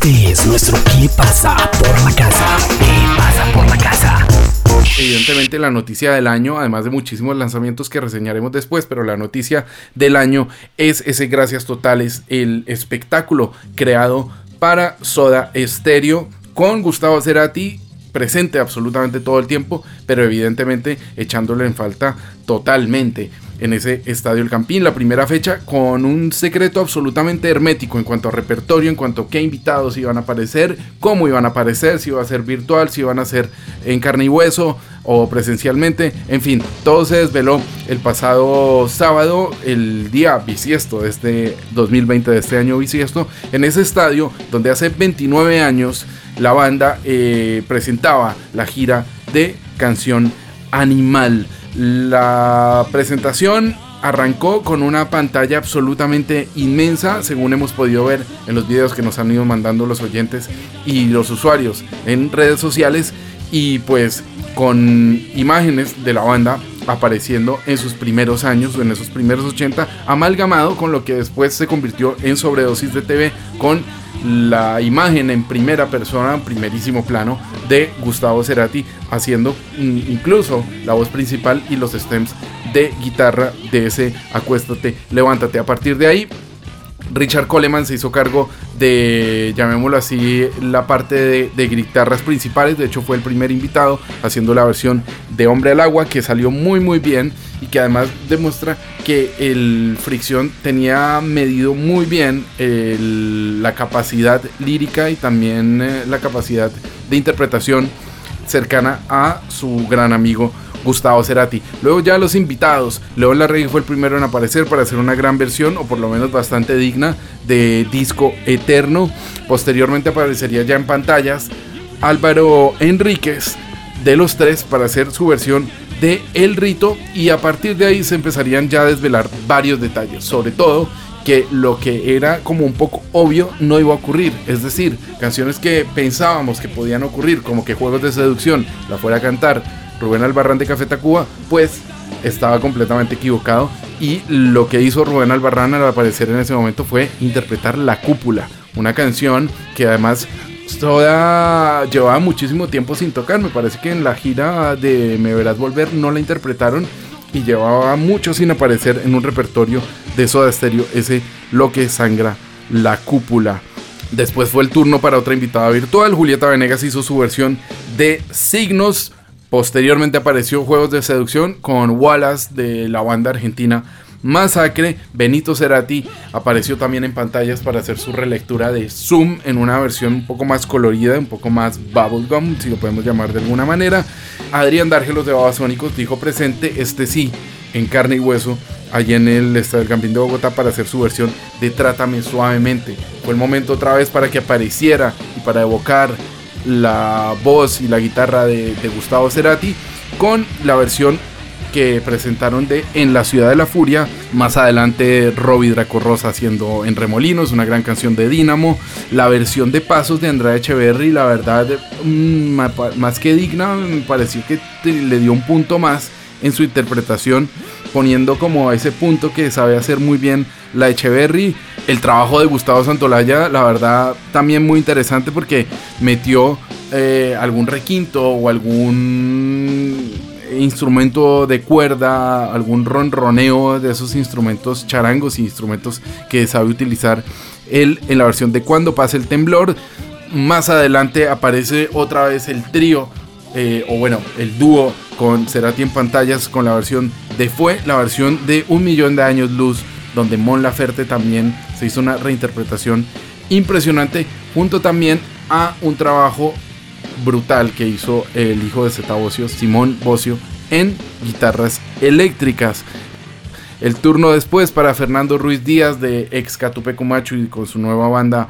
Este es nuestro ¿Qué pasa por la casa? ¿Qué pasa por la casa? Evidentemente la noticia del año, además de muchísimos lanzamientos que reseñaremos después, pero la noticia del año es ese Gracias Totales, el espectáculo creado para Soda Stereo con Gustavo Cerati presente absolutamente todo el tiempo, pero evidentemente echándole en falta totalmente en ese Estadio El Campín, la primera fecha con un secreto absolutamente hermético en cuanto a repertorio, en cuanto a qué invitados iban a aparecer, cómo iban a aparecer, si iba a ser virtual, si iban a ser en carne y hueso o presencialmente, en fin, todo se desveló el pasado sábado, el día bisiesto de este 2020, de este año bisiesto, en ese estadio donde hace 29 años la banda eh, presentaba la gira de canción Animal. La presentación arrancó con una pantalla absolutamente inmensa, según hemos podido ver en los videos que nos han ido mandando los oyentes y los usuarios en redes sociales, y pues con imágenes de la banda apareciendo en sus primeros años en esos primeros 80, amalgamado con lo que después se convirtió en sobredosis de TV con la imagen en primera persona, en primerísimo plano, de Gustavo Cerati haciendo incluso la voz principal y los stems de guitarra de ese Acuéstate, levántate. A partir de ahí, Richard Coleman se hizo cargo de, llamémoslo así, la parte de, guitarras principales. De hecho, fue el primer invitado haciendo la versión de Hombre al Agua, que salió muy, muy bien y que además demuestra que el Fricción tenía medido muy bien la capacidad lírica y también eh, la capacidad de interpretación cercana a su gran amigo Gustavo Cerati. Luego ya los invitados, León Larregui fue el primero en aparecer para hacer una gran versión, o por lo menos bastante digna, de Disco Eterno. Posteriormente aparecería ya en pantallas Álvaro Enríquez de los tres para hacer su versión de El Rito y a partir de ahí se empezarían ya a desvelar varios detalles, sobre todo que lo que era como un poco obvio no iba a ocurrir, es decir, canciones que pensábamos que podían ocurrir, como que Juegos de Seducción la fuera a cantar Rubén Albarrán de Café Tacuba, pues estaba completamente equivocado y lo que hizo Rubén Albarrán al aparecer en ese momento fue interpretar La Cúpula, una canción que además llevaba muchísimo tiempo sin tocar. Me parece que en la gira de Me Verás Volver no la interpretaron y llevaba mucho sin aparecer en un repertorio de Soda Stereo, ese Lo que sangra la cúpula. Después fue el turno para otra invitada virtual. Julieta Venegas hizo su versión de Signos. Posteriormente apareció Juegos de Seducción con Wallace de la banda argentina Masacre. Benito Cerati apareció también en pantallas para hacer su relectura de Zoom en una versión un poco más colorida, un poco más bubblegum, si lo podemos llamar de alguna manera. Adrián Dárgelos de Babasónicos dijo presente, este sí, en carne y hueso, allí en el Estadio del Campín de Bogotá para hacer su versión de Trátame Suavemente. Fue el momento otra vez para que apareciera y para evocar la voz y la guitarra de, Gustavo Cerati con la versión que presentaron de En la Ciudad de la Furia. Más adelante Robbie Rosa haciendo En Remolinos, una gran canción de Dínamo. La versión de Pasos de Andrade Echeverry, la verdad, mm, más que digna, me pareció que le dio un punto más en su interpretación, poniendo como ese punto que sabe hacer muy bien la Echeverry. El trabajo de Gustavo Santolaya, la verdad, también muy interesante porque metió eh, algún requinto o algún instrumento de cuerda, algún ronroneo de esos instrumentos charangos y instrumentos que sabe utilizar él en la versión de Cuando pasa el temblor. Más adelante aparece otra vez el trío, eh, o bueno, el dúo con Cerati en pantallas con la versión de Fue, la versión de Un Millón de Años Luz, donde Mon Laferte también se hizo una reinterpretación impresionante, junto también a un trabajo brutal que hizo el hijo de Zeta Bocio, Simón Bocio, en guitarras eléctricas. El turno después para Fernando Ruiz Díaz de ex Catupeco Macho y con su nueva banda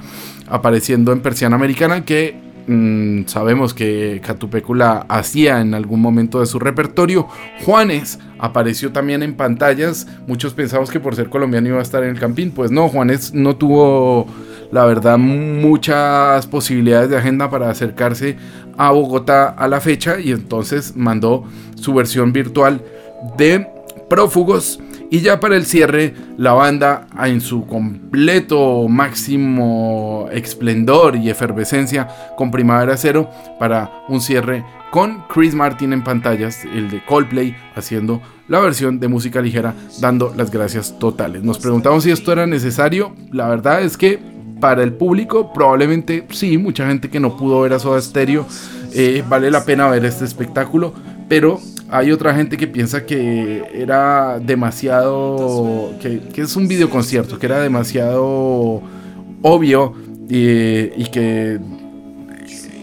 apareciendo en Persiana Americana que mm, sabemos que Catupecula hacía en algún momento de su repertorio. Juanes apareció también en pantallas. Muchos pensamos que por ser colombiano iba a estar en el campín. Pues no, Juanes no tuvo la verdad, muchas posibilidades de agenda para acercarse a Bogotá a la fecha y entonces mandó su versión virtual de Prófugos Y ya para el cierre, la banda en su completo máximo esplendor y efervescencia con Primavera Cero para un cierre con Chris Martin en pantallas, el de Coldplay, haciendo la versión de música ligera, dando las gracias totales. Nos preguntamos si esto era necesario. La verdad es que para el público probablemente sí, mucha gente que no pudo ver a Soda Stereo, eh, vale la pena ver este espectáculo, pero hay otra gente que piensa que era demasiado, que, es un videoconcierto, que era demasiado obvio y que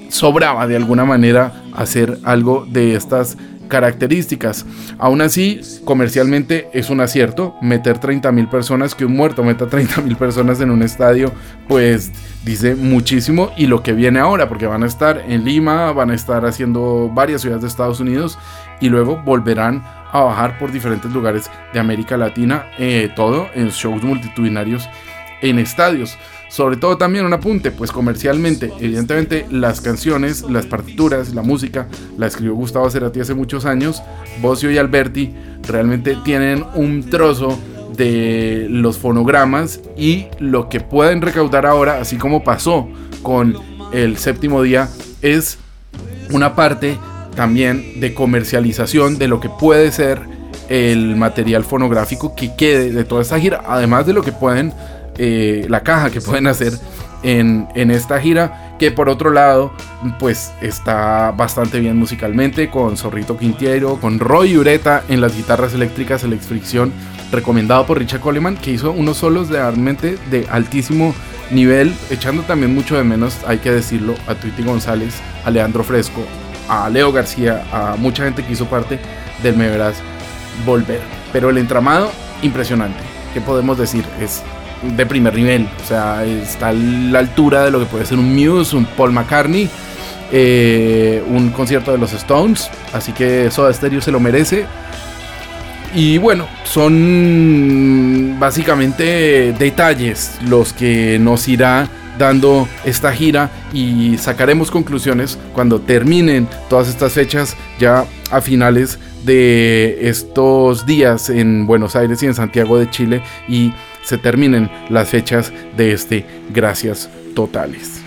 sobraba de alguna manera hacer algo de estas características. Aún así, comercialmente es un acierto meter 30 mil personas, que un muerto meta 30 mil personas en un estadio, pues dice muchísimo. Y lo que viene ahora, porque van a estar en Lima, van a estar haciendo varias ciudades de Estados Unidos y luego volverán a bajar por diferentes lugares de América Latina, eh, todo en shows multitudinarios en estadios. Sobre todo también un apunte, pues comercialmente, evidentemente las canciones, las partituras, la música, la escribió Gustavo Cerati hace muchos años. Bocio y Alberti realmente tienen un trozo de los fonogramas y lo que pueden recaudar ahora, así como pasó con el séptimo día, es una parte también de comercialización de lo que puede ser el material fonográfico que quede de toda esta gira, además de lo que pueden eh, la caja que pueden hacer en, esta gira, que por otro lado, pues está bastante bien musicalmente, con Zorrito Quintiero, con Roy Ureta en las guitarras eléctricas, el Fricción, recomendado por Richard Coleman, que hizo unos solos de realmente de altísimo nivel, echando también mucho de menos, hay que decirlo, a Tweety González, a Leandro Fresco, a Leo García, a mucha gente que hizo parte del Me Verás Volver. Pero el entramado, impresionante. ¿Qué podemos decir? Es de primer nivel. O sea, está a la altura de lo que puede ser un Muse, un Paul McCartney, eh, un concierto de los Stones. Así que Soda Stereo se lo merece. Y bueno, son básicamente detalles los que nos irá dando esta gira y sacaremos conclusiones cuando terminen todas estas fechas ya a finales de estos días en Buenos Aires y en Santiago de Chile y se terminen las fechas de este Gracias Totales.